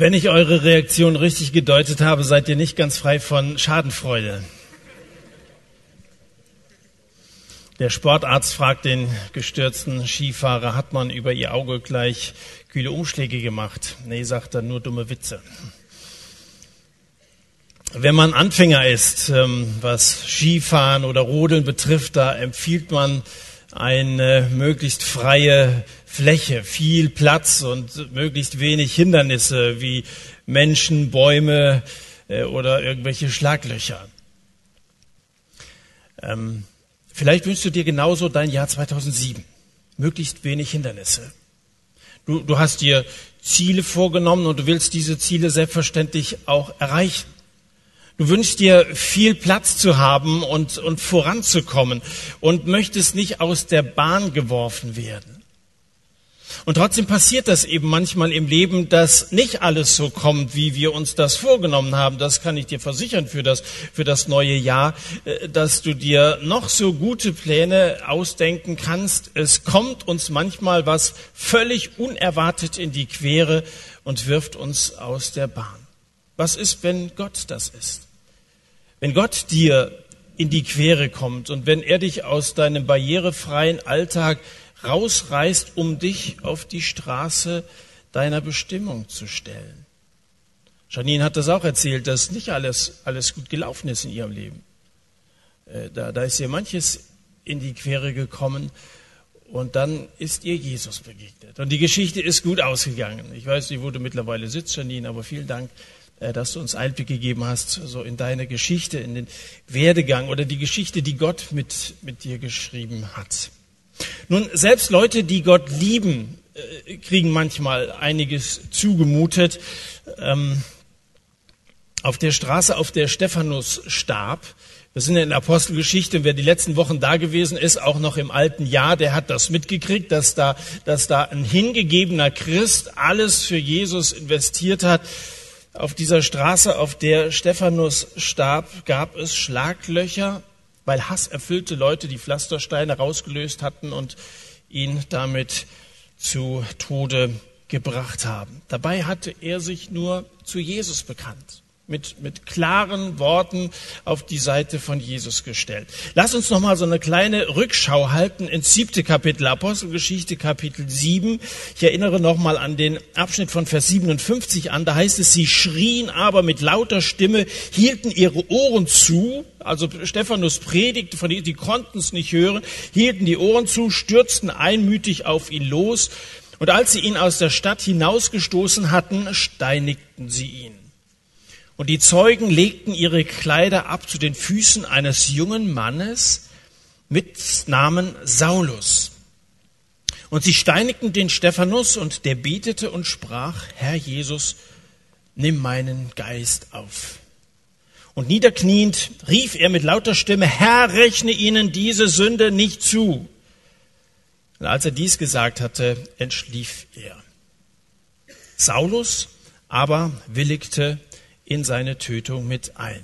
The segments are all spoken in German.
Wenn ich eure Reaktion richtig gedeutet habe, seid ihr nicht ganz frei von Schadenfreude. Der Sportarzt fragt den gestürzten Skifahrer, hat man über ihr Auge gleich kühle Umschläge gemacht? Nee, sagt er, nur dumme Witze. Wenn man Anfänger ist, ähm, was Skifahren oder Rodeln betrifft, da empfiehlt man eine möglichst freie Fläche, viel Platz und möglichst wenig Hindernisse wie Menschen, Bäume äh, oder irgendwelche Schlaglöcher. Ähm, vielleicht wünschst du dir genauso dein Jahr 2007. Möglichst wenig Hindernisse. Du, du hast dir Ziele vorgenommen und du willst diese Ziele selbstverständlich auch erreichen. Du wünschst dir viel Platz zu haben und, und voranzukommen und möchtest nicht aus der Bahn geworfen werden. Und trotzdem passiert das eben manchmal im Leben, dass nicht alles so kommt, wie wir uns das vorgenommen haben. Das kann ich dir versichern für das, für das neue Jahr, äh, dass du dir noch so gute Pläne ausdenken kannst. Es kommt uns manchmal was völlig unerwartet in die Quere und wirft uns aus der Bahn. Was ist, wenn Gott das ist? Wenn Gott dir in die Quere kommt und wenn er dich aus deinem barrierefreien Alltag rausreißt, um dich auf die Straße deiner Bestimmung zu stellen. Janine hat das auch erzählt, dass nicht alles, alles gut gelaufen ist in ihrem Leben. Äh, da, da ist ihr manches in die Quere gekommen und dann ist ihr Jesus begegnet. Und die Geschichte ist gut ausgegangen. Ich weiß nicht, wo du mittlerweile sitzt, Janine, aber vielen Dank dass du uns Einblick gegeben hast, so in deine Geschichte, in den Werdegang oder die Geschichte, die Gott mit, mit dir geschrieben hat. Nun, selbst Leute, die Gott lieben, äh, kriegen manchmal einiges zugemutet. Ähm, auf der Straße, auf der Stephanus starb, wir sind in der Apostelgeschichte, wer die letzten Wochen da gewesen ist, auch noch im alten Jahr, der hat das mitgekriegt, dass da, dass da ein hingegebener Christ alles für Jesus investiert hat. Auf dieser Straße, auf der Stephanus starb, gab es Schlaglöcher, weil hasserfüllte Leute die Pflastersteine rausgelöst hatten und ihn damit zu Tode gebracht haben. Dabei hatte er sich nur zu Jesus bekannt mit, mit klaren Worten auf die Seite von Jesus gestellt. Lass uns noch mal so eine kleine Rückschau halten ins siebte Kapitel, Apostelgeschichte Kapitel 7. Ich erinnere noch mal an den Abschnitt von Vers 57 an. Da heißt es, sie schrien aber mit lauter Stimme, hielten ihre Ohren zu. Also Stephanus predigte von ihnen, die konnten es nicht hören, hielten die Ohren zu, stürzten einmütig auf ihn los. Und als sie ihn aus der Stadt hinausgestoßen hatten, steinigten sie ihn. Und die Zeugen legten ihre Kleider ab zu den Füßen eines jungen Mannes mit Namen Saulus. Und sie steinigten den Stephanus und der betete und sprach, Herr Jesus, nimm meinen Geist auf. Und niederkniend rief er mit lauter Stimme, Herr, rechne ihnen diese Sünde nicht zu. Und als er dies gesagt hatte, entschlief er. Saulus aber willigte in seine Tötung mit ein.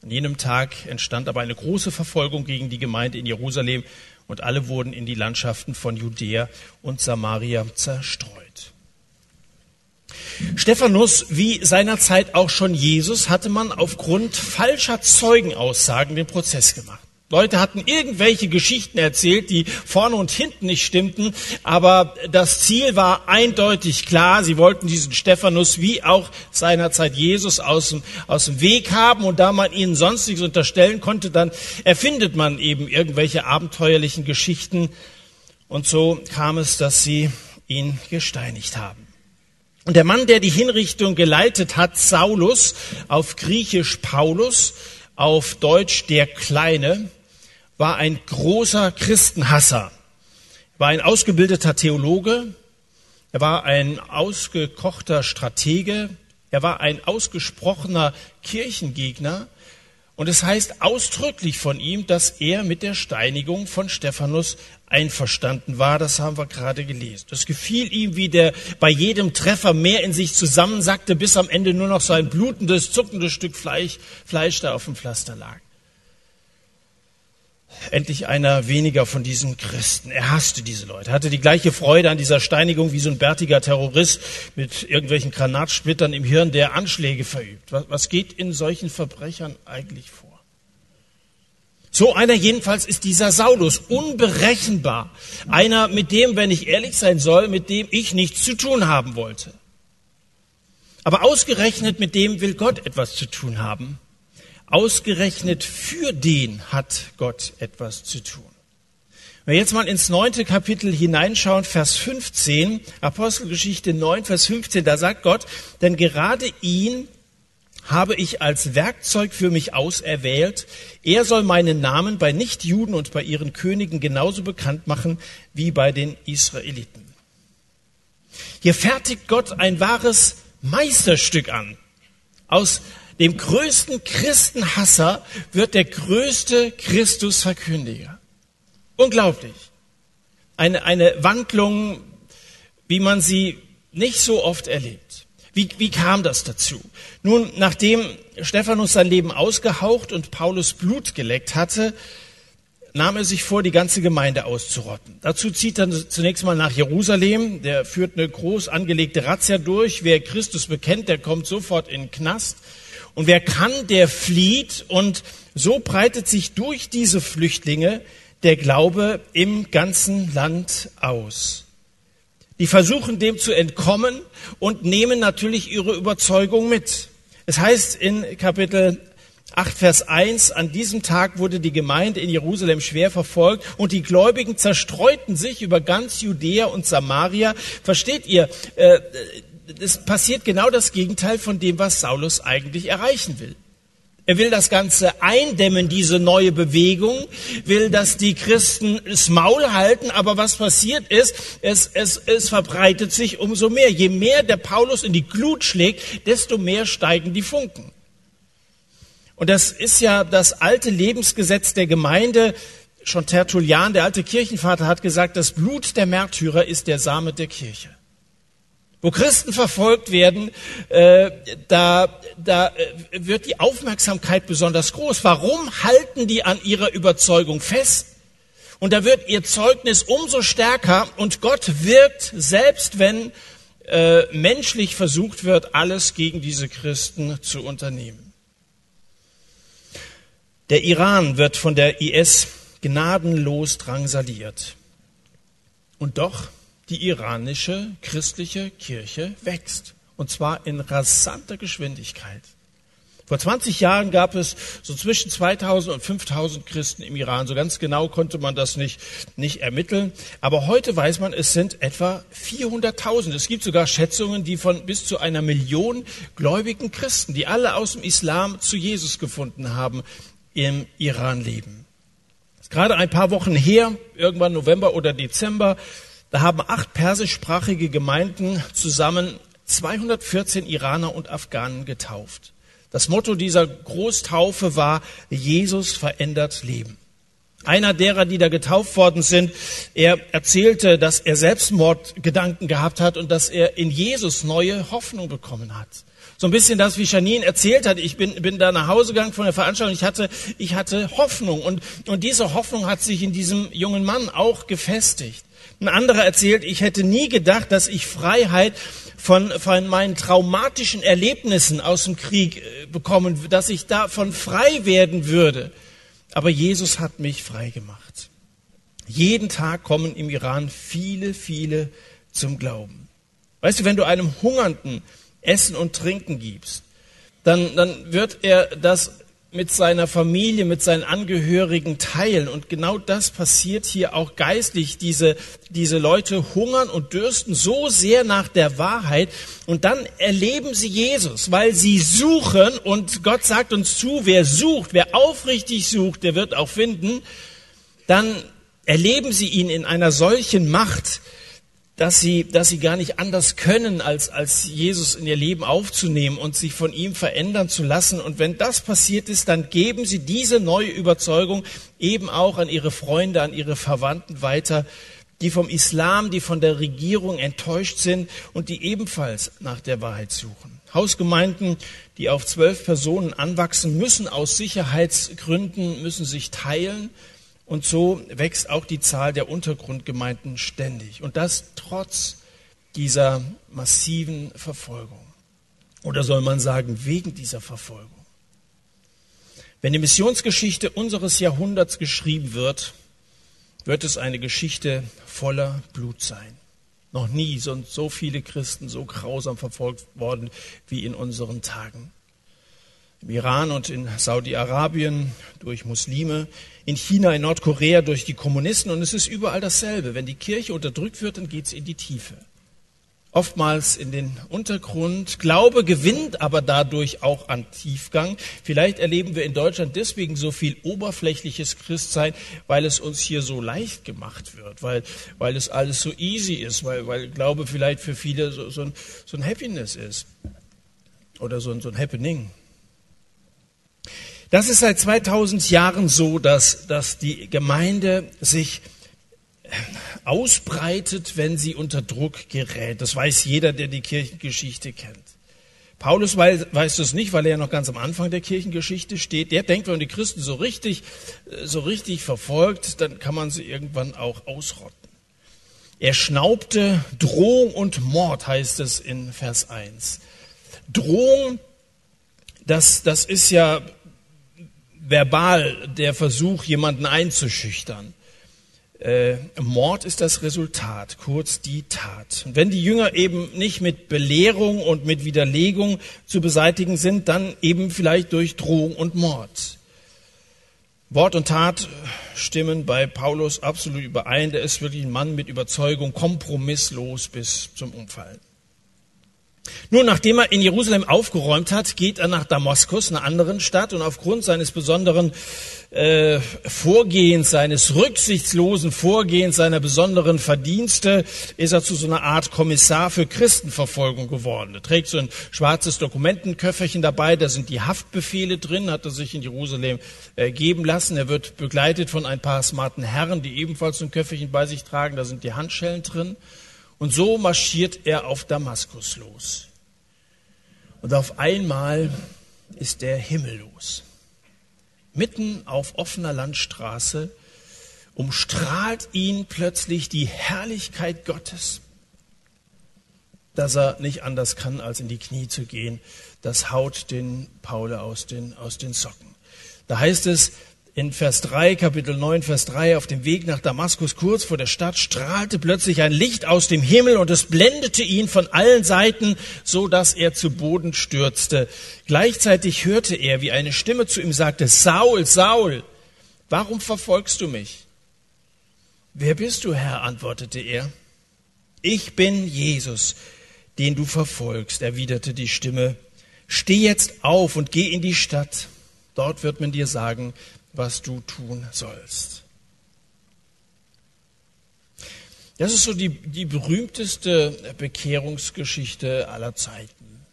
An jenem Tag entstand aber eine große Verfolgung gegen die Gemeinde in Jerusalem und alle wurden in die Landschaften von Judäa und Samaria zerstreut. Stephanus, wie seinerzeit auch schon Jesus, hatte man aufgrund falscher Zeugenaussagen den Prozess gemacht. Leute hatten irgendwelche Geschichten erzählt, die vorne und hinten nicht stimmten, aber das Ziel war eindeutig klar. Sie wollten diesen Stephanus wie auch seinerzeit Jesus aus dem, aus dem Weg haben und da man ihnen sonst nichts unterstellen konnte, dann erfindet man eben irgendwelche abenteuerlichen Geschichten und so kam es, dass sie ihn gesteinigt haben. Und der Mann, der die Hinrichtung geleitet hat, Saulus, auf Griechisch Paulus, auf Deutsch der Kleine, war ein großer Christenhasser. Er war ein ausgebildeter Theologe. Er war ein ausgekochter Stratege. Er war ein ausgesprochener Kirchengegner. Und es heißt ausdrücklich von ihm, dass er mit der Steinigung von Stephanus einverstanden war. Das haben wir gerade gelesen. Das gefiel ihm, wie der bei jedem Treffer mehr in sich zusammensackte, bis am Ende nur noch so ein blutendes, zuckendes Stück Fleisch, Fleisch da auf dem Pflaster lag. Endlich einer weniger von diesen Christen. Er hasste diese Leute, hatte die gleiche Freude an dieser Steinigung wie so ein bärtiger Terrorist mit irgendwelchen Granatsplittern im Hirn, der Anschläge verübt. Was geht in solchen Verbrechern eigentlich vor? So einer jedenfalls ist dieser Saulus, unberechenbar. Einer, mit dem, wenn ich ehrlich sein soll, mit dem ich nichts zu tun haben wollte. Aber ausgerechnet mit dem will Gott etwas zu tun haben. Ausgerechnet für den hat Gott etwas zu tun. Wenn wir jetzt mal ins neunte Kapitel hineinschauen, Vers 15, Apostelgeschichte 9, Vers 15, da sagt Gott, denn gerade ihn habe ich als Werkzeug für mich auserwählt. Er soll meinen Namen bei Nichtjuden und bei ihren Königen genauso bekannt machen wie bei den Israeliten. Hier fertigt Gott ein wahres Meisterstück an. Aus dem größten Christenhasser wird der größte Christusverkündiger. Unglaublich. Eine, eine Wandlung, wie man sie nicht so oft erlebt. Wie, wie kam das dazu? Nun, nachdem Stephanus sein Leben ausgehaucht und Paulus Blut geleckt hatte, nahm er sich vor, die ganze Gemeinde auszurotten. Dazu zieht er zunächst mal nach Jerusalem. Der führt eine groß angelegte Razzia durch. Wer Christus bekennt, der kommt sofort in den Knast. Und wer kann, der flieht. Und so breitet sich durch diese Flüchtlinge der Glaube im ganzen Land aus. Die versuchen dem zu entkommen und nehmen natürlich ihre Überzeugung mit. Es heißt in Kapitel 8, Vers 1, an diesem Tag wurde die Gemeinde in Jerusalem schwer verfolgt und die Gläubigen zerstreuten sich über ganz Judäa und Samaria. Versteht ihr, äh, es passiert genau das Gegenteil von dem, was Saulus eigentlich erreichen will. Er will das Ganze eindämmen, diese neue Bewegung, will, dass die Christen das Maul halten, aber was passiert ist, es, es, es verbreitet sich umso mehr. Je mehr der Paulus in die Glut schlägt, desto mehr steigen die Funken. Und das ist ja das alte Lebensgesetz der Gemeinde. Schon Tertullian, der alte Kirchenvater, hat gesagt, das Blut der Märtyrer ist der Same der Kirche. Wo Christen verfolgt werden, äh, da, da äh, wird die Aufmerksamkeit besonders groß. Warum halten die an ihrer Überzeugung fest? Und da wird ihr Zeugnis umso stärker und Gott wirkt, selbst wenn äh, menschlich versucht wird, alles gegen diese Christen zu unternehmen. Der Iran wird von der IS gnadenlos drangsaliert. Und doch die iranische christliche Kirche wächst. Und zwar in rasanter Geschwindigkeit. Vor 20 Jahren gab es so zwischen 2000 und 5000 Christen im Iran. So ganz genau konnte man das nicht, nicht ermitteln. Aber heute weiß man, es sind etwa 400.000. Es gibt sogar Schätzungen, die von bis zu einer Million gläubigen Christen, die alle aus dem Islam zu Jesus gefunden haben, im Iran leben. Gerade ein paar Wochen her, irgendwann November oder Dezember, da haben acht persischsprachige Gemeinden zusammen 214 Iraner und Afghanen getauft. Das Motto dieser Großtaufe war, Jesus verändert Leben. Einer derer, die da getauft worden sind, er erzählte, dass er Selbstmordgedanken gehabt hat und dass er in Jesus neue Hoffnung bekommen hat. So ein bisschen das, wie Janine erzählt hat. Ich bin, bin da nach Hause gegangen von der Veranstaltung. Ich hatte, ich hatte Hoffnung und, und diese Hoffnung hat sich in diesem jungen Mann auch gefestigt. Ein anderer erzählt, ich hätte nie gedacht, dass ich Freiheit von, von meinen traumatischen Erlebnissen aus dem Krieg äh, bekommen, dass ich davon frei werden würde. Aber Jesus hat mich frei gemacht. Jeden Tag kommen im Iran viele, viele zum Glauben. Weißt du, wenn du einem Hungernden Essen und Trinken gibst, dann, dann wird er das mit seiner Familie, mit seinen Angehörigen teilen. Und genau das passiert hier auch geistlich. Diese, diese Leute hungern und dürsten so sehr nach der Wahrheit. Und dann erleben sie Jesus, weil sie suchen. Und Gott sagt uns zu, wer sucht, wer aufrichtig sucht, der wird auch finden. Dann erleben sie ihn in einer solchen Macht, dass sie, dass sie gar nicht anders können, als, als Jesus in ihr Leben aufzunehmen und sich von ihm verändern zu lassen. Und wenn das passiert ist, dann geben sie diese neue Überzeugung eben auch an ihre Freunde, an ihre Verwandten weiter, die vom Islam, die von der Regierung enttäuscht sind und die ebenfalls nach der Wahrheit suchen. Hausgemeinden, die auf zwölf Personen anwachsen, müssen aus Sicherheitsgründen, müssen sich teilen Und so wächst auch die Zahl der Untergrundgemeinden ständig. Und das trotz dieser massiven Verfolgung. Oder soll man sagen, wegen dieser Verfolgung. Wenn die Missionsgeschichte unseres Jahrhunderts geschrieben wird, wird es eine Geschichte voller Blut sein. Noch nie sind so viele Christen so grausam verfolgt worden wie in unseren Tagen. Im Iran und in Saudi-Arabien durch Muslime, in China, in Nordkorea durch die Kommunisten und es ist überall dasselbe. Wenn die Kirche unterdrückt wird, dann geht es in die Tiefe oftmals in den Untergrund. Glaube gewinnt aber dadurch auch an Tiefgang. Vielleicht erleben wir in Deutschland deswegen so viel oberflächliches Christsein, weil es uns hier so leicht gemacht wird, weil, weil es alles so easy ist, weil, weil Glaube vielleicht für viele so, so, ein, so ein Happiness ist oder so ein, so ein Happening. Das ist seit 2000 Jahren so, dass, dass die Gemeinde sich ausbreitet, wenn sie unter Druck gerät. Das weiß jeder, der die Kirchengeschichte kennt. Paulus weiß, weiß das nicht, weil er ja noch ganz am Anfang der Kirchengeschichte steht. Der denkt, wenn man die Christen so richtig, so richtig verfolgt, dann kann man sie irgendwann auch ausrotten. Er schnaubte Drohung und Mord, heißt es in Vers 1. Drohung, das, das ist ja verbal der Versuch, jemanden einzuschüchtern. Äh, Mord ist das Resultat, kurz die Tat. Und wenn die Jünger eben nicht mit Belehrung und mit Widerlegung zu beseitigen sind, dann eben vielleicht durch Drohung und Mord. Wort und Tat stimmen bei Paulus absolut überein. Der ist wirklich ein Mann mit Überzeugung, kompromisslos bis zum Umfallen. Nun, nachdem er in Jerusalem aufgeräumt hat, geht er nach Damaskus, einer anderen Stadt, und aufgrund seines besonderen äh, Vorgehens, seines rücksichtslosen Vorgehens, seiner besonderen Verdienste, ist er zu so einer Art Kommissar für Christenverfolgung geworden. Er trägt so ein schwarzes Dokumentenköfferchen dabei, da sind die Haftbefehle drin, hat er sich in Jerusalem äh, geben lassen. Er wird begleitet von ein paar smarten Herren, die ebenfalls so ein Köfferchen bei sich tragen, da sind die Handschellen drin. Und so marschiert er auf Damaskus los. Und auf einmal ist der Himmel los. Mitten auf offener Landstraße umstrahlt ihn plötzlich die Herrlichkeit Gottes, dass er nicht anders kann, als in die Knie zu gehen. Das haut den Paul aus den, aus den Socken. Da heißt es, in Vers 3, Kapitel 9, Vers 3, auf dem Weg nach Damaskus, kurz vor der Stadt, strahlte plötzlich ein Licht aus dem Himmel und es blendete ihn von allen Seiten, so dass er zu Boden stürzte. Gleichzeitig hörte er, wie eine Stimme zu ihm sagte, Saul, Saul, warum verfolgst du mich? Wer bist du, Herr? antwortete er. Ich bin Jesus, den du verfolgst, erwiderte die Stimme. Steh jetzt auf und geh in die Stadt. Dort wird man dir sagen, was du tun sollst. Das ist so die, die berühmteste Bekehrungsgeschichte aller Zeiten.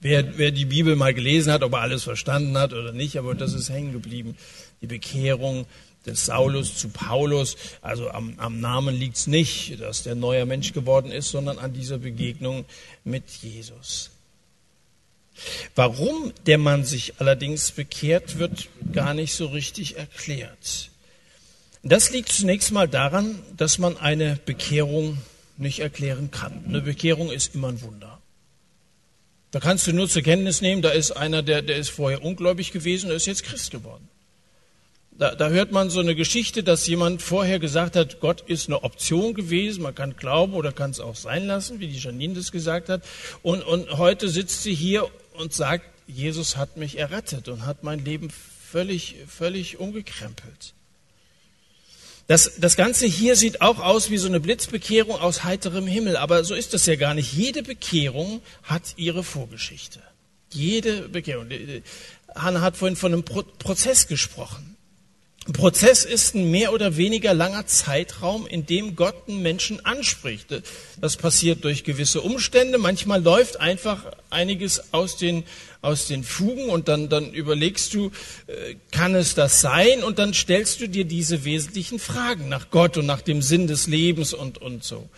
Wer, wer die Bibel mal gelesen hat, ob er alles verstanden hat oder nicht, aber das ist hängen geblieben. Die Bekehrung des Saulus zu Paulus. Also am, am Namen liegt es nicht, dass der neuer Mensch geworden ist, sondern an dieser Begegnung mit Jesus. Warum der Mann sich allerdings bekehrt, wird gar nicht so richtig erklärt. Das liegt zunächst mal daran, dass man eine Bekehrung nicht erklären kann. Eine Bekehrung ist immer ein Wunder. Da kannst du nur zur Kenntnis nehmen, da ist einer, der, der ist vorher ungläubig gewesen und ist jetzt Christ geworden. Da, da hört man so eine Geschichte, dass jemand vorher gesagt hat, Gott ist eine Option gewesen, man kann glauben oder kann es auch sein lassen, wie die Janine das gesagt hat. Und, und heute sitzt sie hier und sagt, Jesus hat mich errettet und hat mein Leben völlig, völlig umgekrempelt. Das, das Ganze hier sieht auch aus wie so eine Blitzbekehrung aus heiterem Himmel, aber so ist das ja gar nicht. Jede Bekehrung hat ihre Vorgeschichte. Jede Bekehrung. Hanna hat vorhin von einem Prozess gesprochen. Prozess ist ein mehr oder weniger langer Zeitraum, in dem Gott einen Menschen anspricht. Das passiert durch gewisse Umstände. Manchmal läuft einfach einiges aus den, aus den Fugen und dann, dann überlegst du, äh, kann es das sein? Und dann stellst du dir diese wesentlichen Fragen nach Gott und nach dem Sinn des Lebens und, und so.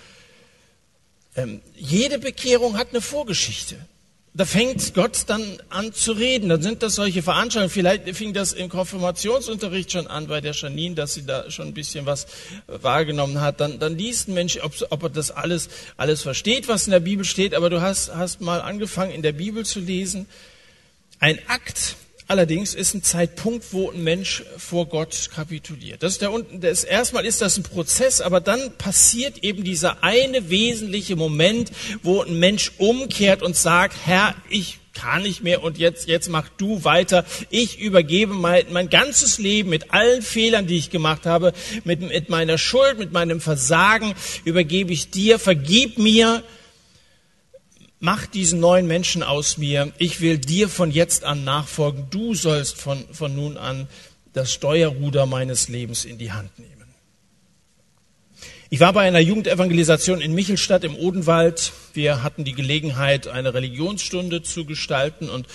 Ähm, jede Bekehrung hat eine Vorgeschichte. Da fängt Gott dann an zu reden. Dann sind das solche Veranstaltungen. Vielleicht fing das im Konfirmationsunterricht schon an bei der Janine, dass sie da schon ein bisschen was wahrgenommen hat. Dann, dann liest ein Mensch, ob, ob er das alles, alles versteht, was in der Bibel steht. Aber du hast, hast mal angefangen, in der Bibel zu lesen. Ein Akt allerdings ist ein Zeitpunkt, wo ein Mensch vor Gott kapituliert. Das ist der, das, erstmal ist das ein Prozess, aber dann passiert eben dieser eine wesentliche Moment, wo ein Mensch umkehrt und sagt, Herr, ich kann nicht mehr und jetzt, jetzt mach du weiter. Ich übergebe mein, mein ganzes Leben mit allen Fehlern, die ich gemacht habe, mit, mit meiner Schuld, mit meinem Versagen, übergebe ich dir, vergib mir mach diesen neuen Menschen aus mir. Ich will dir von jetzt an nachfolgen. Du sollst von, von nun an das Steuerruder meines Lebens in die Hand nehmen. Ich war bei einer Jugendevangelisation in Michelstadt im Odenwald. Wir hatten die Gelegenheit, eine Religionsstunde zu gestalten und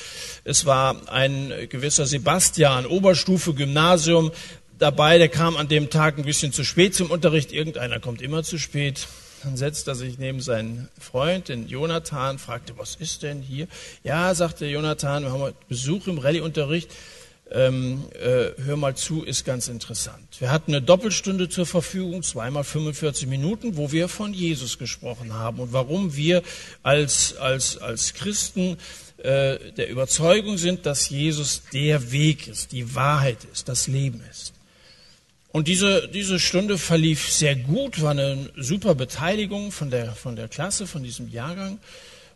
es war ein gewisser Sebastian, Oberstufe, Gymnasium dabei. Der kam an dem Tag ein bisschen zu spät zum Unterricht. Irgendeiner kommt immer zu spät. Dann setzte er sich neben seinen Freund, den Jonathan, fragte, was ist denn hier? Ja, sagte Jonathan, wir haben Besuch im Rallyeunterricht. Ähm, äh, hör mal zu, ist ganz interessant. Wir hatten eine Doppelstunde zur Verfügung, zweimal 45 Minuten, wo wir von Jesus gesprochen haben und warum wir als, als, als Christen äh, der Überzeugung sind, dass Jesus der Weg ist, die Wahrheit ist, das Leben ist. Und diese, diese Stunde verlief sehr gut, war eine super Beteiligung von der, von der Klasse, von diesem Jahrgang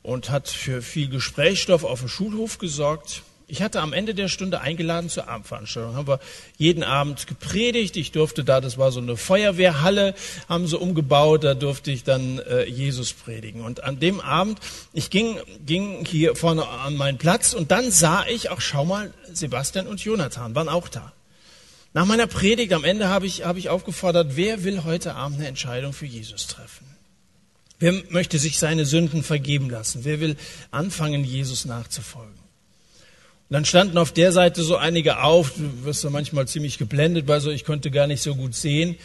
und hat für viel Gesprächsstoff auf dem Schulhof gesorgt. Ich hatte am Ende der Stunde eingeladen zur Abendveranstaltung. Haben wir jeden Abend gepredigt. Ich durfte da, das war so eine Feuerwehrhalle, haben sie umgebaut. Da durfte ich dann äh, Jesus predigen. Und an dem Abend, ich ging, ging hier vorne an meinen Platz und dann sah ich, auch schau mal, Sebastian und Jonathan waren auch da. Nach meiner Predigt am Ende habe ich, habe ich aufgefordert, wer will heute Abend eine Entscheidung für Jesus treffen? Wer möchte sich seine Sünden vergeben lassen? Wer will anfangen, Jesus nachzufolgen? Und dann standen auf der Seite so einige auf, du wirst ja manchmal ziemlich geblendet bei so, ich konnte gar nicht so gut sehen,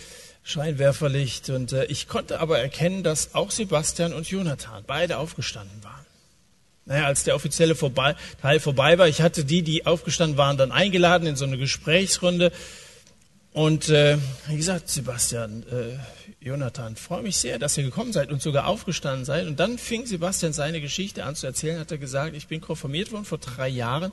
Scheinwerferlicht. Und äh, ich konnte aber erkennen, dass auch Sebastian und Jonathan beide aufgestanden waren. Naja, als der offizielle vorbei, Teil vorbei war, ich hatte die, die aufgestanden waren, dann eingeladen in so eine Gesprächsrunde. Und äh, wie gesagt, Sebastian, äh, Jonathan, freue mich sehr, dass ihr gekommen seid und sogar aufgestanden seid. Und dann fing Sebastian seine Geschichte an zu erzählen, hat er gesagt, ich bin konfirmiert worden vor drei Jahren,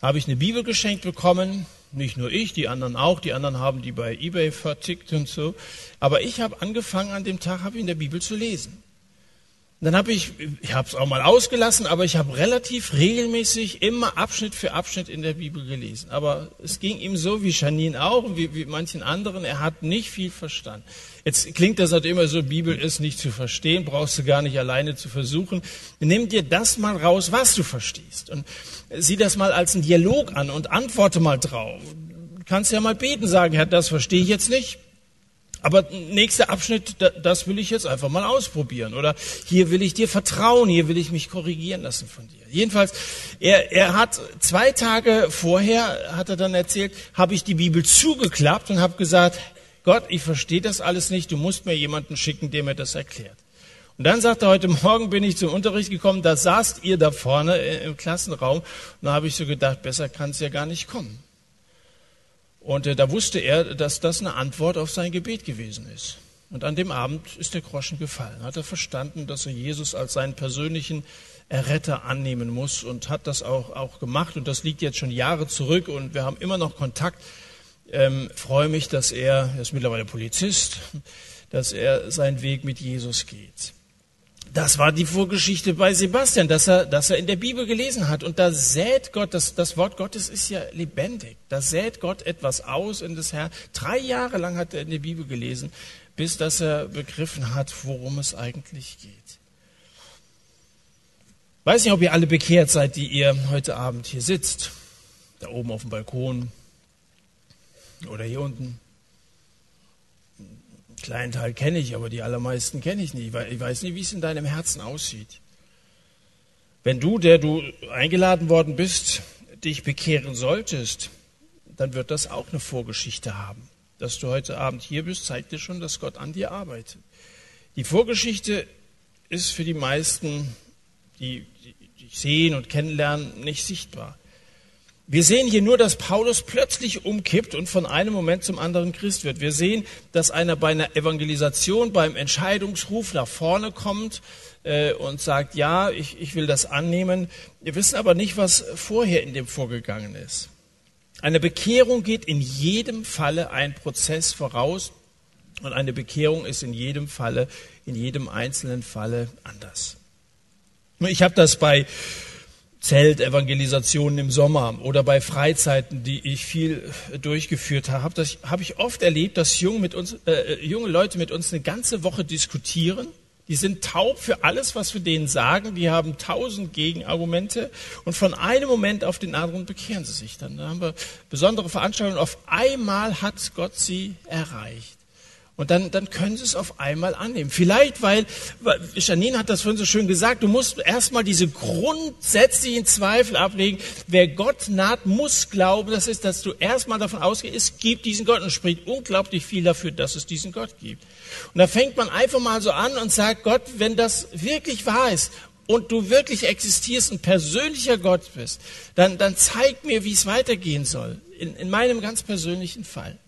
da habe ich eine Bibel geschenkt bekommen, nicht nur ich, die anderen auch, die anderen haben die bei eBay vertickt und so. Aber ich habe angefangen, an dem Tag habe ich in der Bibel zu lesen dann habe ich, ich habe es auch mal ausgelassen, aber ich habe relativ regelmäßig immer Abschnitt für Abschnitt in der Bibel gelesen. Aber es ging ihm so wie Janine auch, wie, wie manchen anderen, er hat nicht viel verstanden. Jetzt klingt das halt immer so, Bibel ist nicht zu verstehen, brauchst du gar nicht alleine zu versuchen. Nimm dir das mal raus, was du verstehst. Und sieh das mal als einen Dialog an und antworte mal drauf. Du kannst ja mal beten, sagen, Herr, das verstehe ich jetzt nicht. Aber nächster Abschnitt, das will ich jetzt einfach mal ausprobieren. Oder hier will ich dir vertrauen, hier will ich mich korrigieren lassen von dir. Jedenfalls, er, er hat zwei Tage vorher, hat er dann erzählt, habe ich die Bibel zugeklappt und habe gesagt, Gott, ich verstehe das alles nicht, du musst mir jemanden schicken, der mir das erklärt. Und dann sagt er, heute Morgen bin ich zum Unterricht gekommen, da saßt ihr da vorne im Klassenraum. Und da habe ich so gedacht, besser kann es ja gar nicht kommen. Und äh, da wusste er, dass das eine Antwort auf sein Gebet gewesen ist. Und an dem Abend ist der Groschen gefallen. Hat er verstanden, dass er Jesus als seinen persönlichen Erretter annehmen muss und hat das auch, auch gemacht. Und das liegt jetzt schon Jahre zurück und wir haben immer noch Kontakt. Ähm, freue mich, dass er, er ist mittlerweile Polizist, dass er seinen Weg mit Jesus geht. Das war die Vorgeschichte bei Sebastian, dass er, dass er in der Bibel gelesen hat. Und da sät Gott, das, das Wort Gottes ist ja lebendig. Da sät Gott etwas aus in das Herr. Drei Jahre lang hat er in der Bibel gelesen, bis dass er begriffen hat, worum es eigentlich geht. Weiß nicht, ob ihr alle bekehrt seid, die ihr heute Abend hier sitzt. Da oben auf dem Balkon oder hier unten kleinen Teil kenne ich, aber die allermeisten kenne ich nicht. Ich weiß nicht, wie es in deinem Herzen aussieht. Wenn du, der du eingeladen worden bist, dich bekehren solltest, dann wird das auch eine Vorgeschichte haben. Dass du heute Abend hier bist, zeigt dir schon, dass Gott an dir arbeitet. Die Vorgeschichte ist für die meisten, die, dich sehen und kennenlernen, nicht sichtbar. Wir sehen hier nur, dass Paulus plötzlich umkippt und von einem Moment zum anderen Christ wird. Wir sehen, dass einer bei einer Evangelisation, beim Entscheidungsruf nach vorne kommt äh, und sagt, ja, ich, ich will das annehmen. Wir wissen aber nicht, was vorher in dem vorgegangen ist. Eine Bekehrung geht in jedem Falle ein Prozess voraus und eine Bekehrung ist in jedem Falle, in jedem einzelnen Falle anders. Ich habe das bei Zeltevangelisationen im Sommer oder bei Freizeiten, die ich viel durchgeführt habe, habe ich oft erlebt, dass junge, mit uns, äh, junge Leute mit uns eine ganze Woche diskutieren. Die sind taub für alles, was wir denen sagen. Die haben tausend Gegenargumente und von einem Moment auf den anderen bekehren sie sich dann. Da haben wir besondere Veranstaltungen. Auf einmal hat Gott sie erreicht. Und dann, dann können sie es auf einmal annehmen. Vielleicht, weil, Janine hat das vorhin so schön gesagt, du musst erstmal diese grundsätzlichen Zweifel ablegen. Wer Gott naht, muss glauben, das ist, dass du erstmal davon ausgehst, es gibt diesen Gott und spricht unglaublich viel dafür, dass es diesen Gott gibt. Und da fängt man einfach mal so an und sagt, Gott, wenn das wirklich wahr ist und du wirklich existierst und persönlicher Gott bist, dann, dann zeig mir, wie es weitergehen soll. In, in meinem ganz persönlichen Fall.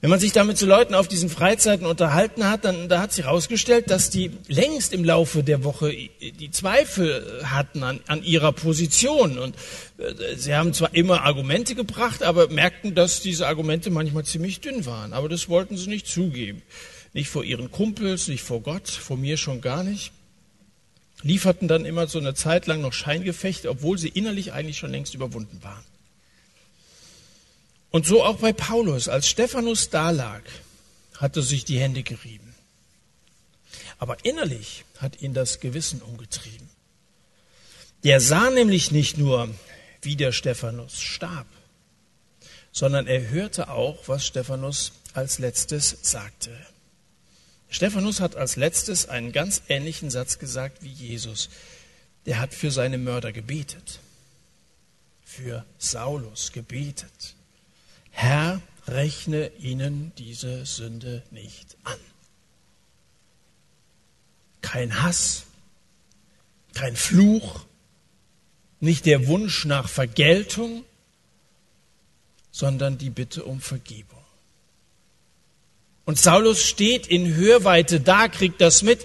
Wenn man sich damit zu Leuten auf diesen Freizeiten unterhalten hat, dann da hat sich herausgestellt, dass die längst im Laufe der Woche die Zweifel hatten an, an ihrer Position. Und äh, sie haben zwar immer Argumente gebracht, aber merkten, dass diese Argumente manchmal ziemlich dünn waren. Aber das wollten sie nicht zugeben. Nicht vor ihren Kumpels, nicht vor Gott, vor mir schon gar nicht. Lieferten dann immer so eine Zeit lang noch Scheingefechte, obwohl sie innerlich eigentlich schon längst überwunden waren. Und so auch bei Paulus. Als Stephanus dalag, hat er sich die Hände gerieben. Aber innerlich hat ihn das Gewissen umgetrieben. Der sah nämlich nicht nur, wie der Stephanus starb, sondern er hörte auch, was Stephanus als letztes sagte. Stephanus hat als letztes einen ganz ähnlichen Satz gesagt wie Jesus. Der hat für seine Mörder gebetet, für Saulus gebetet. Herr, rechne ihnen diese Sünde nicht an. Kein Hass, kein Fluch, nicht der Wunsch nach Vergeltung, sondern die Bitte um Vergebung. Und Saulus steht in Hörweite da, kriegt das mit,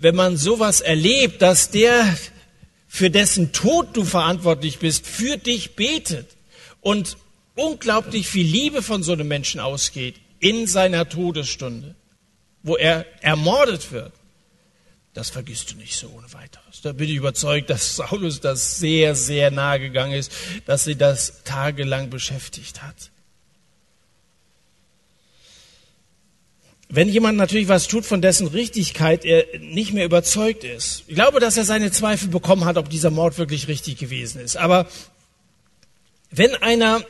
wenn man sowas erlebt, dass der, für dessen Tod du verantwortlich bist, für dich betet und unglaublich viel Liebe von so einem Menschen ausgeht in seiner Todesstunde, wo er ermordet wird, das vergisst du nicht so ohne weiteres. Da bin ich überzeugt, dass Saulus das sehr, sehr nahe gegangen ist, dass sie das tagelang beschäftigt hat. Wenn jemand natürlich was tut, von dessen Richtigkeit er nicht mehr überzeugt ist. Ich glaube, dass er seine Zweifel bekommen hat, ob dieser Mord wirklich richtig gewesen ist. Aber wenn einer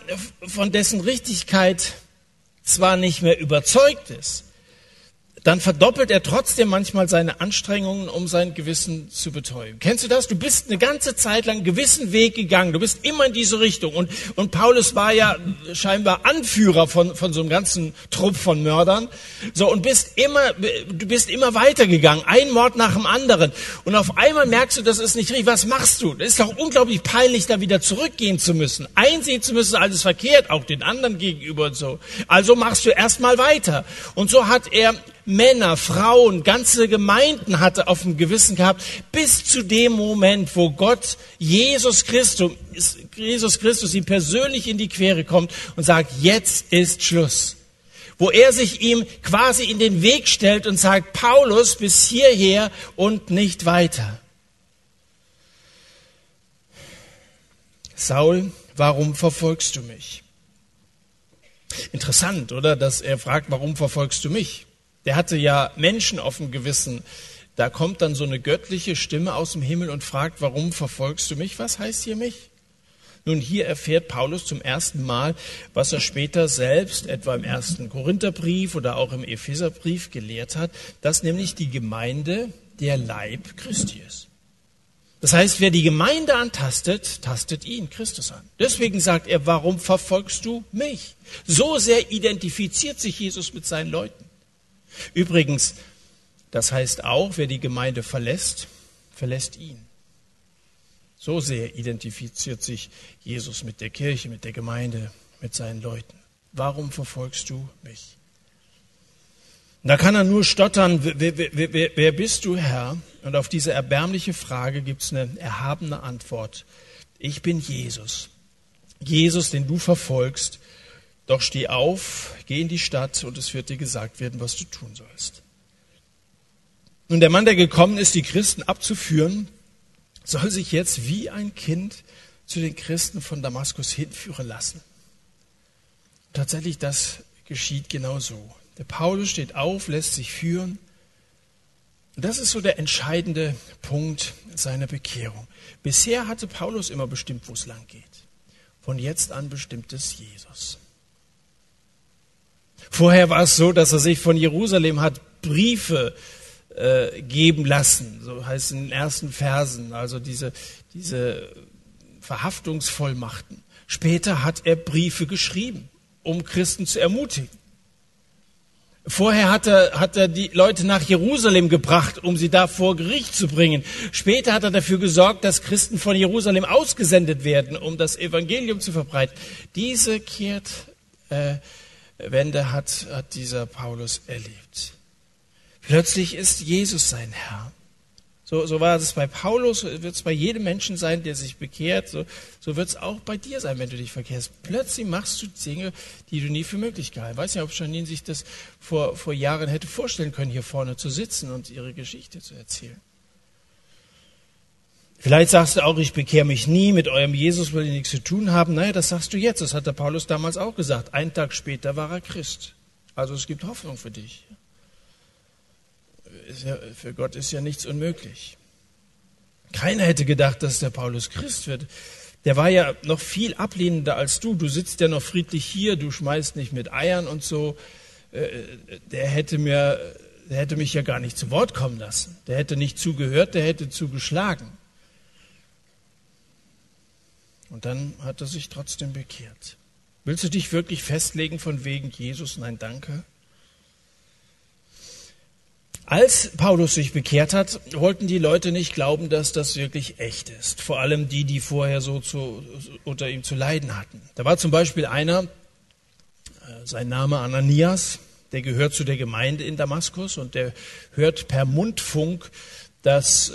von dessen Richtigkeit zwar nicht mehr überzeugt ist, dann verdoppelt er trotzdem manchmal seine Anstrengungen, um sein Gewissen zu betäuben. Kennst du das? Du bist eine ganze Zeit lang einen gewissen Weg gegangen. Du bist immer in diese Richtung. Und, und Paulus war ja scheinbar Anführer von, von so einem ganzen Trupp von Mördern. So, und bist immer, du bist immer weitergegangen. Ein Mord nach dem anderen. Und auf einmal merkst du, das ist nicht richtig. Was machst du? Das ist doch unglaublich peinlich, da wieder zurückgehen zu müssen. Einsehen zu müssen, alles verkehrt, auch den anderen gegenüber und so. Also machst du erstmal weiter. Und so hat er Männer, Frauen, ganze Gemeinden hatte auf dem Gewissen gehabt, bis zu dem Moment, wo Gott Jesus Christus, Jesus Christus ihm persönlich in die Quere kommt und sagt, jetzt ist Schluss. Wo er sich ihm quasi in den Weg stellt und sagt, Paulus bis hierher und nicht weiter. Saul, warum verfolgst du mich? Interessant, oder? Dass er fragt, warum verfolgst du mich? Der hatte ja Menschen auf dem Gewissen. Da kommt dann so eine göttliche Stimme aus dem Himmel und fragt, warum verfolgst du mich? Was heißt hier mich? Nun, hier erfährt Paulus zum ersten Mal, was er später selbst, etwa im ersten Korintherbrief oder auch im Epheserbrief gelehrt hat, dass nämlich die Gemeinde der Leib Christi ist. Das heißt, wer die Gemeinde antastet, tastet ihn, Christus an. Deswegen sagt er, warum verfolgst du mich? So sehr identifiziert sich Jesus mit seinen Leuten. Übrigens, das heißt auch, wer die Gemeinde verlässt, verlässt ihn. So sehr identifiziert sich Jesus mit der Kirche, mit der Gemeinde, mit seinen Leuten. Warum verfolgst du mich? da kann er nur stottern, wer, wer, wer, wer bist du, Herr? Und auf diese erbärmliche Frage gibt es eine erhabene Antwort. Ich bin Jesus. Jesus, den du verfolgst. Doch steh auf, geh in die Stadt und es wird dir gesagt werden, was du tun sollst. Nun, der Mann, der gekommen ist, die Christen abzuführen, soll sich jetzt wie ein Kind zu den Christen von Damaskus hinführen lassen. Tatsächlich, das geschieht genau so. Der Paulus steht auf, lässt sich führen. Und das ist so der entscheidende Punkt seiner Bekehrung. Bisher hatte Paulus immer bestimmt, wo es lang geht. Von jetzt an bestimmt es Jesus. Vorher war es so, dass er sich von Jerusalem hat Briefe äh, geben lassen, so heißt es in den ersten Versen, also diese, diese Verhaftungsvollmachten. Später hat er Briefe geschrieben, um Christen zu ermutigen. Vorher hat er, hat er die Leute nach Jerusalem gebracht, um sie da vor Gericht zu bringen. Später hat er dafür gesorgt, dass Christen von Jerusalem ausgesendet werden, um das Evangelium zu verbreiten. Diese Kehrtwende äh, hat, hat dieser Paulus erlebt. Plötzlich ist Jesus sein Herr. So, so war es bei Paulus, so wird es bei jedem Menschen sein, der sich bekehrt. So, so wird es auch bei dir sein, wenn du dich verkehrst. Plötzlich machst du Dinge, die du nie für möglich gehalten. Ich weiß nicht, ob Janine sich das vor, vor Jahren hätte vorstellen können, hier vorne zu sitzen und ihre Geschichte zu erzählen. Vielleicht sagst du auch, ich bekehre mich nie, mit eurem Jesus will ich nichts zu tun haben. Naja, das sagst du jetzt. Das hat der Paulus damals auch gesagt. Einen Tag später war er Christ. Also es gibt Hoffnung für dich ja, für Gott ist ja nichts unmöglich. Keiner hätte gedacht, dass der Paulus Christ wird. Der war ja noch viel ablehnender als du. Du sitzt ja noch friedlich hier, du schmeißt nicht mit Eiern und so. Äh, der hätte mir, der hätte mich ja gar nicht zu Wort kommen lassen. Der hätte nicht zugehört, der hätte zugeschlagen. Und dann hat er sich trotzdem bekehrt. Willst du dich wirklich festlegen von wegen Jesus? Nein, danke. Als Paulus sich bekehrt hat, wollten die Leute nicht glauben, dass das wirklich echt ist. Vor allem die, die vorher so zu, unter ihm zu leiden hatten. Da war zum Beispiel einer, äh, sein Name Ananias, der gehört zu der Gemeinde in Damaskus und der hört per Mundfunk, dass äh,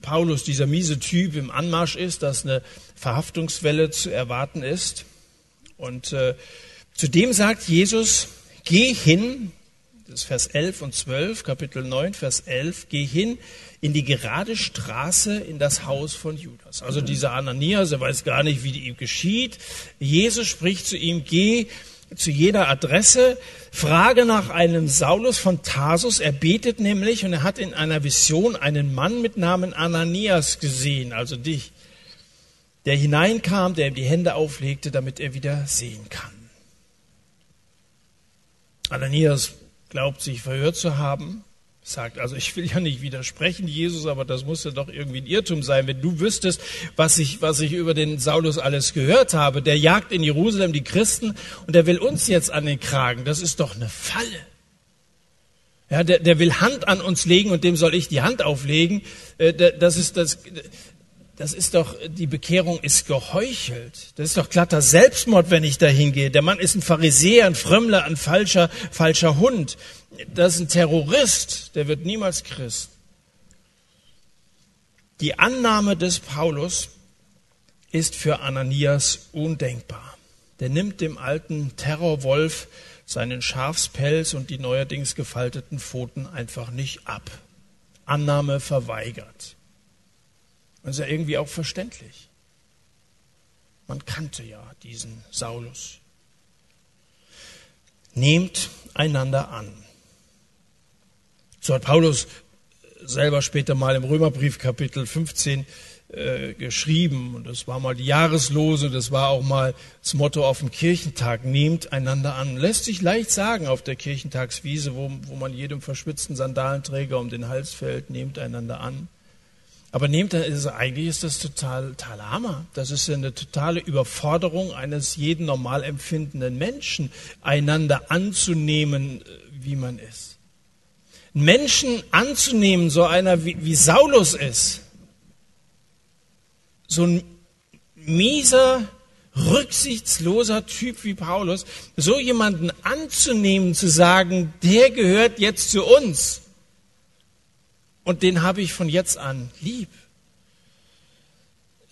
Paulus dieser miese Typ im Anmarsch ist, dass eine Verhaftungswelle zu erwarten ist. Und äh, zudem sagt Jesus, geh hin das ist Vers 11 und 12, Kapitel 9, Vers 11, geh hin in die gerade Straße in das Haus von Judas. Also dieser Ananias, er weiß gar nicht, wie ihm geschieht. Jesus spricht zu ihm, geh zu jeder Adresse, frage nach einem Saulus von Tarsus. Er betet nämlich und er hat in einer Vision einen Mann mit Namen Ananias gesehen, also dich, der hineinkam, der ihm die Hände auflegte, damit er wieder sehen kann. Ananias glaubt, sich verhört zu haben, sagt, also ich will ja nicht widersprechen, Jesus, aber das muss ja doch irgendwie ein Irrtum sein, wenn du wüsstest, was ich, was ich über den Saulus alles gehört habe. Der jagt in Jerusalem die Christen und der will uns jetzt an den Kragen. Das ist doch eine Falle. Ja, der, der will Hand an uns legen und dem soll ich die Hand auflegen. Äh, das ist das, das ist doch, die Bekehrung ist geheuchelt. Das ist doch glatter Selbstmord, wenn ich da hingehe. Der Mann ist ein Pharisäer, ein Frömmler, ein falscher, falscher Hund. Das ist ein Terrorist, der wird niemals Christ. Die Annahme des Paulus ist für Ananias undenkbar. Der nimmt dem alten Terrorwolf seinen Schafspelz und die neuerdings gefalteten Pfoten einfach nicht ab. Annahme verweigert. Das ist ja irgendwie auch verständlich. Man kannte ja diesen Saulus. Nehmt einander an. So hat Paulus selber später mal im Römerbrief Kapitel 15 äh, geschrieben. Und das war mal die Jahreslose, das war auch mal das Motto auf dem Kirchentag. Nehmt einander an. Lässt sich leicht sagen auf der Kirchentagswiese, wo, wo man jedem verschwitzten Sandalenträger um den Hals fällt. Nehmt einander an. Aber nehmt, ist, eigentlich ist das total, total Hammer. Das ist eine totale Überforderung eines jeden normal empfindenden Menschen, einander anzunehmen, äh, wie man ist. Menschen anzunehmen, so einer wie, wie Saulus ist, so ein mieser, rücksichtsloser Typ wie Paulus, so jemanden anzunehmen, zu sagen, der gehört jetzt zu uns und den habe ich von jetzt an lieb.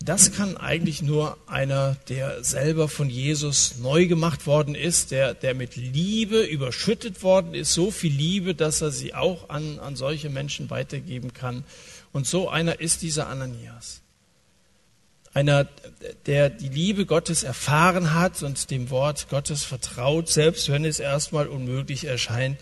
Das kann eigentlich nur einer, der selber von Jesus neu gemacht worden ist, der, der mit Liebe überschüttet worden ist, so viel Liebe, dass er sie auch an, an solche Menschen weitergeben kann. Und so einer ist dieser Ananias. Einer, der die Liebe Gottes erfahren hat und dem Wort Gottes vertraut, selbst wenn es erstmal unmöglich erscheint.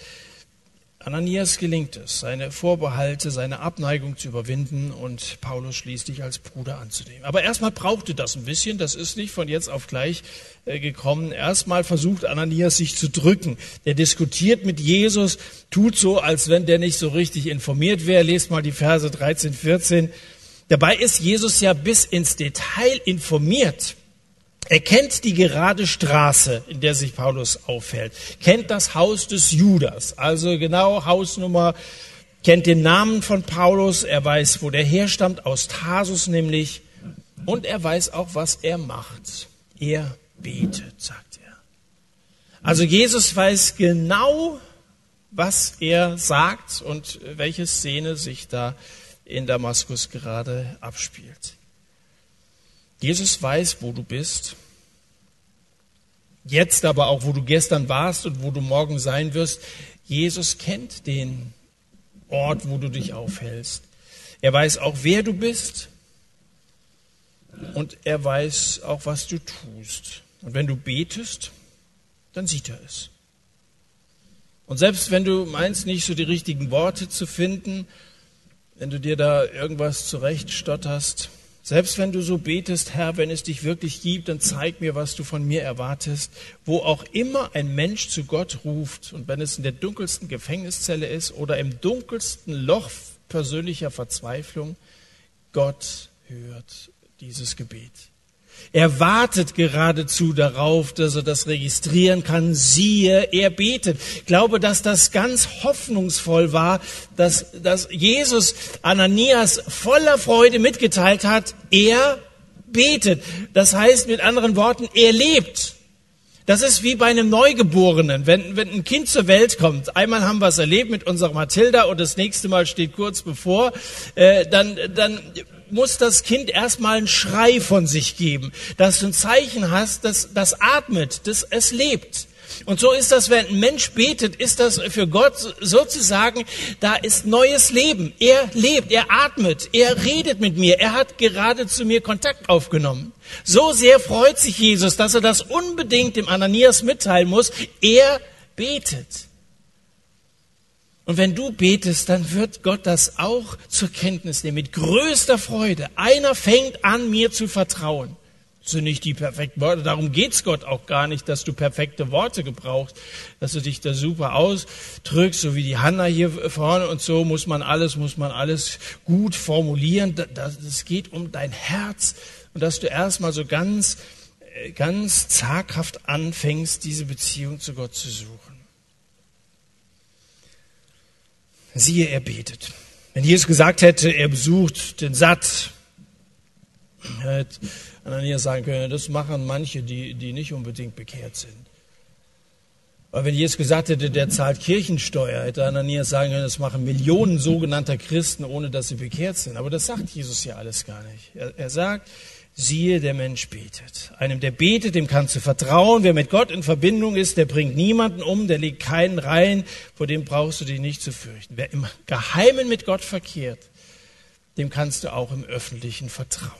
Ananias gelingt es, seine Vorbehalte, seine Abneigung zu überwinden und Paulus schließlich als Bruder anzunehmen. Aber erstmal brauchte das ein bisschen, das ist nicht von jetzt auf gleich äh, gekommen. Erstmal versucht Ananias sich zu drücken. Der diskutiert mit Jesus, tut so, als wenn der nicht so richtig informiert wäre. Lest mal die Verse 13, 14. Dabei ist Jesus ja bis ins Detail informiert. Er kennt die gerade Straße, in der sich Paulus aufhält, kennt das Haus des Judas, also genau Hausnummer, kennt den Namen von Paulus, er weiß, wo der herstammt, aus Tarsus nämlich, und er weiß auch, was er macht. Er betet, sagt er. Also Jesus weiß genau, was er sagt und welche Szene sich da in Damaskus gerade abspielt. Jesus weiß, wo du bist. Jetzt aber auch, wo du gestern warst und wo du morgen sein wirst. Jesus kennt den Ort, wo du dich aufhältst. Er weiß auch, wer du bist. Und er weiß auch, was du tust. Und wenn du betest, dann sieht er es. Und selbst wenn du meinst, nicht so die richtigen Worte zu finden, wenn du dir da irgendwas zurechtstotterst, selbst wenn du so betest, Herr, wenn es dich wirklich gibt, dann zeig mir, was du von mir erwartest. Wo auch immer ein Mensch zu Gott ruft, und wenn es in der dunkelsten Gefängniszelle ist oder im dunkelsten Loch persönlicher Verzweiflung, Gott hört dieses Gebet. Er wartet geradezu darauf, dass er das registrieren kann. Siehe, er betet. Ich glaube, dass das ganz hoffnungsvoll war, dass, dass Jesus Ananias voller Freude mitgeteilt hat, er betet. Das heißt mit anderen Worten, er lebt. Das ist wie bei einem Neugeborenen, wenn, wenn ein Kind zur Welt kommt. Einmal haben wir es erlebt mit unserer Mathilda und das nächste Mal steht kurz bevor. Äh, dann, dann muss das Kind erstmal einen Schrei von sich geben, dass du ein Zeichen hast, dass das atmet, dass es lebt. Und so ist das, wenn ein Mensch betet, ist das für Gott sozusagen, da ist neues Leben. Er lebt, er atmet, er redet mit mir, er hat gerade zu mir Kontakt aufgenommen. So sehr freut sich Jesus, dass er das unbedingt dem Ananias mitteilen muss. Er betet. Und wenn du betest, dann wird Gott das auch zur Kenntnis nehmen, mit größter Freude. Einer fängt an, mir zu vertrauen. Das sind nicht die perfekten Worte. Darum geht's Gott auch gar nicht, dass du perfekte Worte gebrauchst, dass du dich da super ausdrückst, so wie die Hanna hier vorne und so muss man alles, muss man alles gut formulieren. Es geht um dein Herz und dass du erstmal so ganz, äh, ganz zaghaft anfängst, diese Beziehung zu Gott zu suchen. Siehe, er betet. Wenn Jesus gesagt hätte, er besucht den Satt, hätte Ananias sagen können, das machen manche, die, die nicht unbedingt bekehrt sind. Aber wenn Jesus gesagt hätte, der zahlt Kirchensteuer, hätte Ananias sagen können, das machen Millionen sogenannter Christen, ohne dass sie bekehrt sind. Aber das sagt Jesus ja alles gar nicht. Er, er sagt, Siehe, der Mensch betet. Einem, der betet, dem kannst du vertrauen. Wer mit Gott in Verbindung ist, der bringt niemanden um, der legt keinen rein, vor dem brauchst du dich nicht zu fürchten. Wer im Geheimen mit Gott verkehrt, dem kannst du auch im Öffentlichen vertrauen.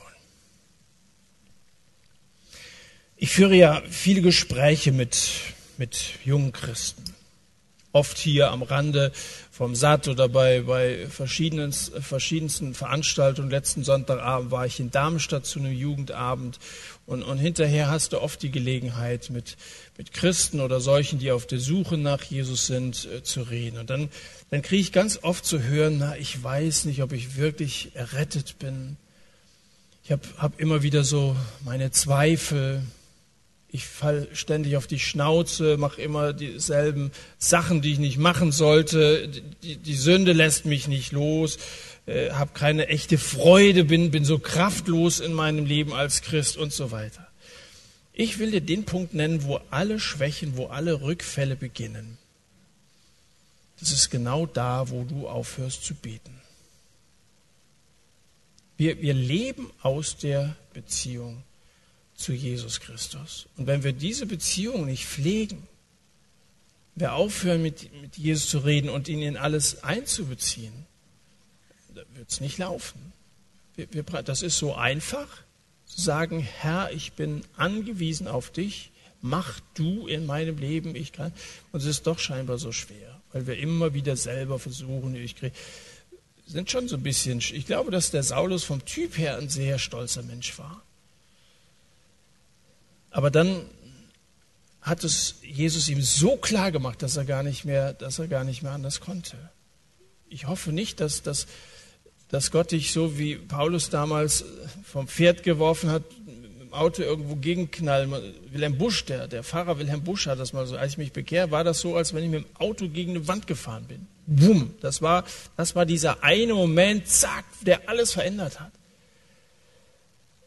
Ich führe ja viele Gespräche mit, mit jungen Christen. Oft hier am Rande vom Satt oder bei, verschiedensten Veranstaltungen. Letzten Sonntagabend war ich in Darmstadt zu einem Jugendabend und, und hinterher hast du oft die Gelegenheit, mit, mit Christen oder solchen, die auf der Suche nach Jesus sind, äh, zu reden. Und dann, dann kriege ich ganz oft zu hören, na, ich weiß nicht, ob ich wirklich errettet bin. Ich habe hab immer wieder so meine Zweifel. Ich fall ständig auf die Schnauze, mache immer dieselben Sachen, die ich nicht machen sollte. Die, die Sünde lässt mich nicht los, äh, habe keine echte Freude, bin, bin so kraftlos in meinem Leben als Christ und so weiter. Ich will dir den Punkt nennen, wo alle Schwächen, wo alle Rückfälle beginnen. Das ist genau da, wo du aufhörst zu beten. Wir, wir leben aus der Beziehung zu Jesus Christus. Und wenn wir diese Beziehung nicht pflegen, wir aufhören mit, mit Jesus zu reden und ihn in alles einzubeziehen, wird es nicht laufen. Wir, wir, das ist so einfach, zu sagen, Herr, ich bin angewiesen auf dich, mach du in meinem Leben, ich kann. Und es ist doch scheinbar so schwer, weil wir immer wieder selber versuchen, ich kriege sind schon so ein bisschen, ich glaube, dass der Saulus vom Typ her ein sehr stolzer Mensch war. Aber dann hat es Jesus ihm so klar gemacht, dass er gar nicht mehr, dass er gar nicht mehr anders konnte. Ich hoffe nicht, dass, dass, dass Gott dich so wie Paulus damals vom Pferd geworfen hat, dem Auto irgendwo gegenknallen. Wilhelm Busch, der, der Pfarrer Wilhelm Busch hat das mal so, als ich mich bekehre, war das so, als wenn ich mit dem Auto gegen eine Wand gefahren bin. Bumm. Das war, das war dieser eine Moment, zack, der alles verändert hat.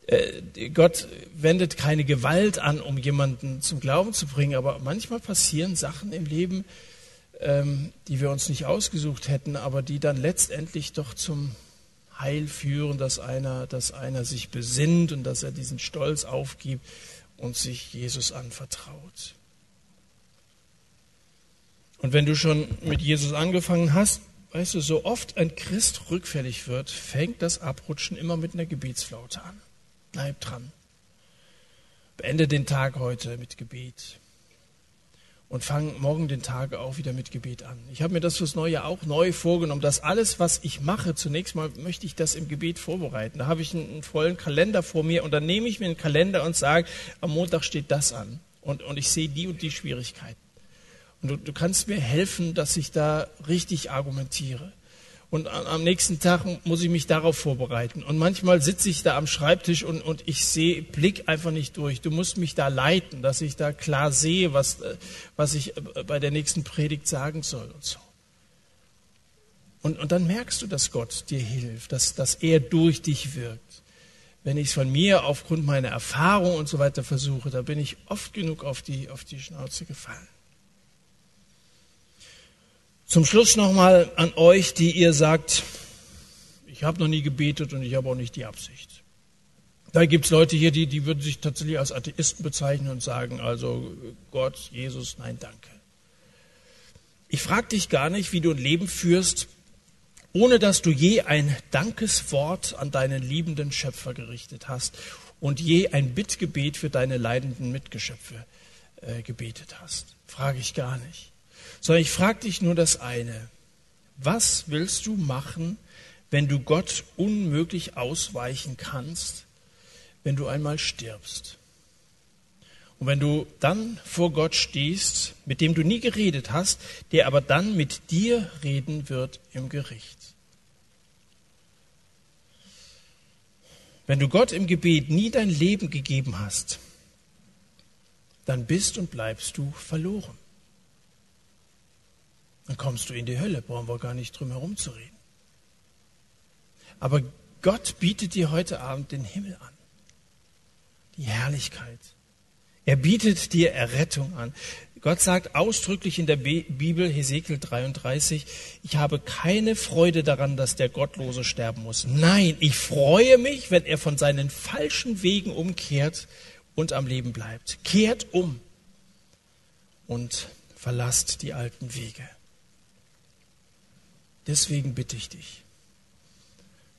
Äh, Gott wendet keine Gewalt an, um jemanden zum Glauben zu bringen, aber manchmal passieren Sachen im Leben, ähm, die wir uns nicht ausgesucht hätten, aber die dann letztendlich doch zum Heil führen, dass einer, dass einer sich besinnt und dass er diesen Stolz aufgibt und sich Jesus anvertraut. Und wenn du schon mit Jesus angefangen hast, weißt du, so oft ein Christ rückfällig wird, fängt das Abrutschen immer mit einer Gebetsflaute an. Bleib dran. Beende den Tag heute mit Gebet. Und fang morgen den Tag auch wieder mit Gebet an. Ich habe mir das fürs neue Jahr auch neu vorgenommen, dass alles, was ich mache, zunächst mal möchte ich das im Gebet vorbereiten. Da habe ich einen, einen vollen Kalender vor mir und dann nehme ich mir einen Kalender und sage, am Montag steht das an. Und, und ich sehe die und die Schwierigkeiten. Und du, du kannst mir helfen, dass ich da richtig argumentiere und am nächsten Tag muss ich mich darauf vorbereiten. Und manchmal sitze ich da am Schreibtisch und, und ich sehe, blick einfach nicht durch. Du musst mich da leiten, dass ich da klar sehe, was, äh, was ich äh, bei der nächsten Predigt sagen soll und so. Und, und dann merkst du, dass Gott dir hilft, dass, dass er durch dich wirkt. Wenn ich es von mir aufgrund meiner Erfahrung und so weiter versuche, da bin ich oft genug auf die, auf die Schnauze gefallen. Zum Schluss nochmal an euch, die ihr sagt, ich habe noch nie gebetet und ich habe auch nicht die Absicht. Da gibt es Leute hier, die, die würden sich tatsächlich als Atheisten bezeichnen und sagen, also Gott, Jesus, nein, danke. Ich frage dich gar nicht, wie du ein Leben führst, ohne dass du je ein Dankeswort an deinen liebenden Schöpfer gerichtet hast und je ein Bittgebet für deine leidenden Mitgeschöpfe äh, gebetet hast. Frage ich gar nicht sondern ich frage dich nur das eine. Was willst du machen, wenn du Gott unmöglich ausweichen kannst, wenn du einmal stirbst? Und wenn du dann vor Gott stehst, mit dem du nie geredet hast, der aber dann mit dir reden wird im Gericht. Wenn du Gott im Gebet nie dein Leben gegeben hast, dann bist und bleibst du verloren dann kommst du in die Hölle. Brauchen wir gar nicht drum herum zu reden. Aber Gott bietet dir heute Abend den Himmel an. Die Herrlichkeit. Er bietet dir Errettung an. Gott sagt ausdrücklich in der Bibel, Hesekiel 33, ich habe keine Freude daran, dass der Gottlose sterben muss. Nein, ich freue mich, wenn er von seinen falschen Wegen umkehrt und am Leben bleibt. Kehrt um und verlasst die alten Wege. Deswegen bitte ich dich,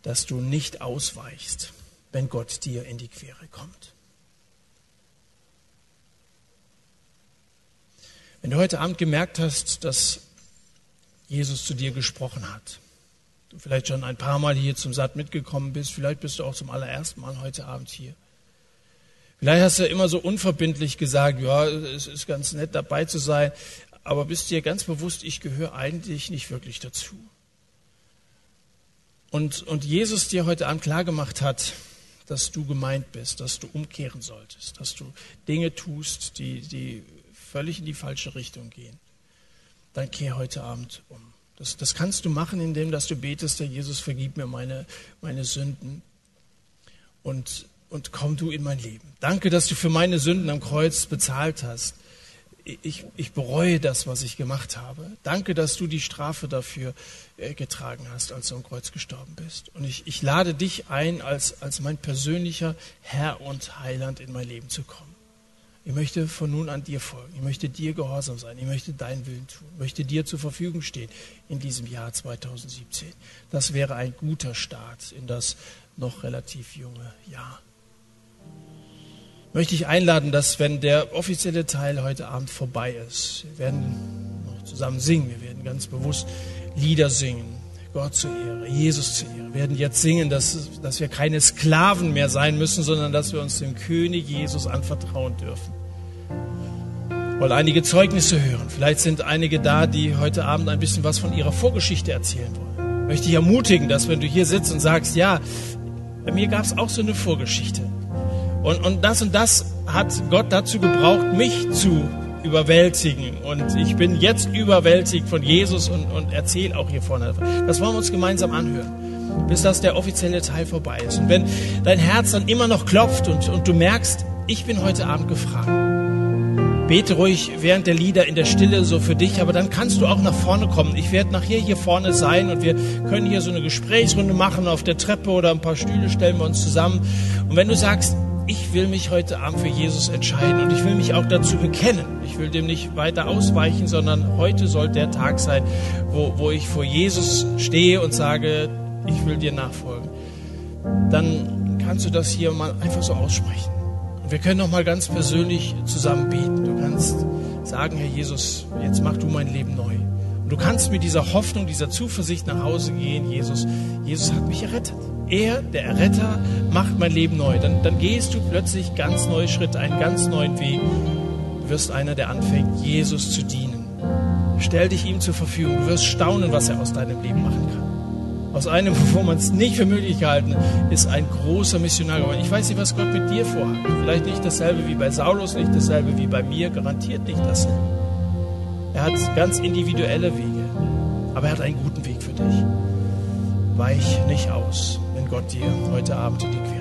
dass du nicht ausweichst, wenn Gott dir in die Quere kommt. Wenn du heute Abend gemerkt hast, dass Jesus zu dir gesprochen hat, du vielleicht schon ein paar Mal hier zum Satt mitgekommen bist, vielleicht bist du auch zum allerersten Mal heute Abend hier. Vielleicht hast du immer so unverbindlich gesagt, ja, es ist ganz nett dabei zu sein, aber bist dir ganz bewusst, ich gehöre eigentlich nicht wirklich dazu. Und, und Jesus dir heute Abend klargemacht hat, dass du gemeint bist, dass du umkehren solltest, dass du Dinge tust, die, die völlig in die falsche Richtung gehen, dann kehr heute Abend um. Das, das kannst du machen, indem dass du betest, Herr Jesus, vergib mir meine, meine Sünden und, und komm du in mein Leben. Danke, dass du für meine Sünden am Kreuz bezahlt hast ich, ich bereue das, was ich gemacht habe. Danke, dass du die Strafe dafür äh, getragen hast, als du am Kreuz gestorben bist. Und ich, ich lade dich ein, als, als mein persönlicher Herr und Heiland in mein Leben zu kommen. Ich möchte von nun an dir folgen. Ich möchte dir gehorsam sein. Ich möchte deinen Willen tun. Ich möchte dir zur Verfügung stehen in diesem Jahr 2017. Das wäre ein guter Start in das noch relativ junge Jahr möchte ich einladen, dass wenn der offizielle Teil heute Abend vorbei ist, wir werden noch zusammen singen, wir werden ganz bewusst Lieder singen, Gott zur Ehre, Jesus zur Ehre. Wir werden jetzt singen, dass, dass wir keine Sklaven mehr sein müssen, sondern dass wir uns dem König Jesus anvertrauen dürfen. Ich wollte einige Zeugnisse hören. Vielleicht sind einige da, die heute Abend ein bisschen was von ihrer Vorgeschichte erzählen wollen. Ich möchte dich ermutigen, dass wenn du hier sitzt und sagst, ja, bei mir gab es auch so eine Vorgeschichte. Und, und das und das hat Gott dazu gebraucht, mich zu überwältigen. Und ich bin jetzt überwältigt von Jesus und, und erzähle auch hier vorne. Das wollen wir uns gemeinsam anhören, bis das der offizielle Teil vorbei ist. Und wenn dein Herz dann immer noch klopft und, und du merkst, ich bin heute Abend gefragt, bete ruhig während der Lieder in der Stille so für dich, aber dann kannst du auch nach vorne kommen. Ich werde nachher hier vorne sein und wir können hier so eine Gesprächsrunde machen auf der Treppe oder ein paar Stühle stellen wir uns zusammen. Und wenn du sagst, ich will mich heute Abend für Jesus entscheiden und ich will mich auch dazu bekennen. Ich will dem nicht weiter ausweichen, sondern heute soll der Tag sein, wo, wo ich vor Jesus stehe und sage, ich will dir nachfolgen. Dann kannst du das hier mal einfach so aussprechen. Und wir können noch mal ganz persönlich zusammen beten. Du kannst sagen, Herr Jesus, jetzt mach du mein Leben neu. Und du kannst mit dieser Hoffnung, dieser Zuversicht nach Hause gehen. Jesus, Jesus hat mich errettet. Er, der Erretter, macht mein Leben neu. Dann, dann gehst du plötzlich ganz neue Schritte, einen ganz neuen Weg. Du wirst einer, der anfängt, Jesus zu dienen. Stell dich ihm zur Verfügung. Du wirst staunen, was er aus deinem Leben machen kann. Aus einem, wo man es nicht für möglich gehalten ist ein großer Missionar geworden. Ich weiß nicht, was Gott mit dir vorhat. Vielleicht nicht dasselbe wie bei Saulus, nicht dasselbe wie bei mir, garantiert nicht dasselbe. Er hat ganz individuelle Wege, aber er hat einen guten Weg für dich. Weich nicht aus, Gott dir heute Abend in die Quere.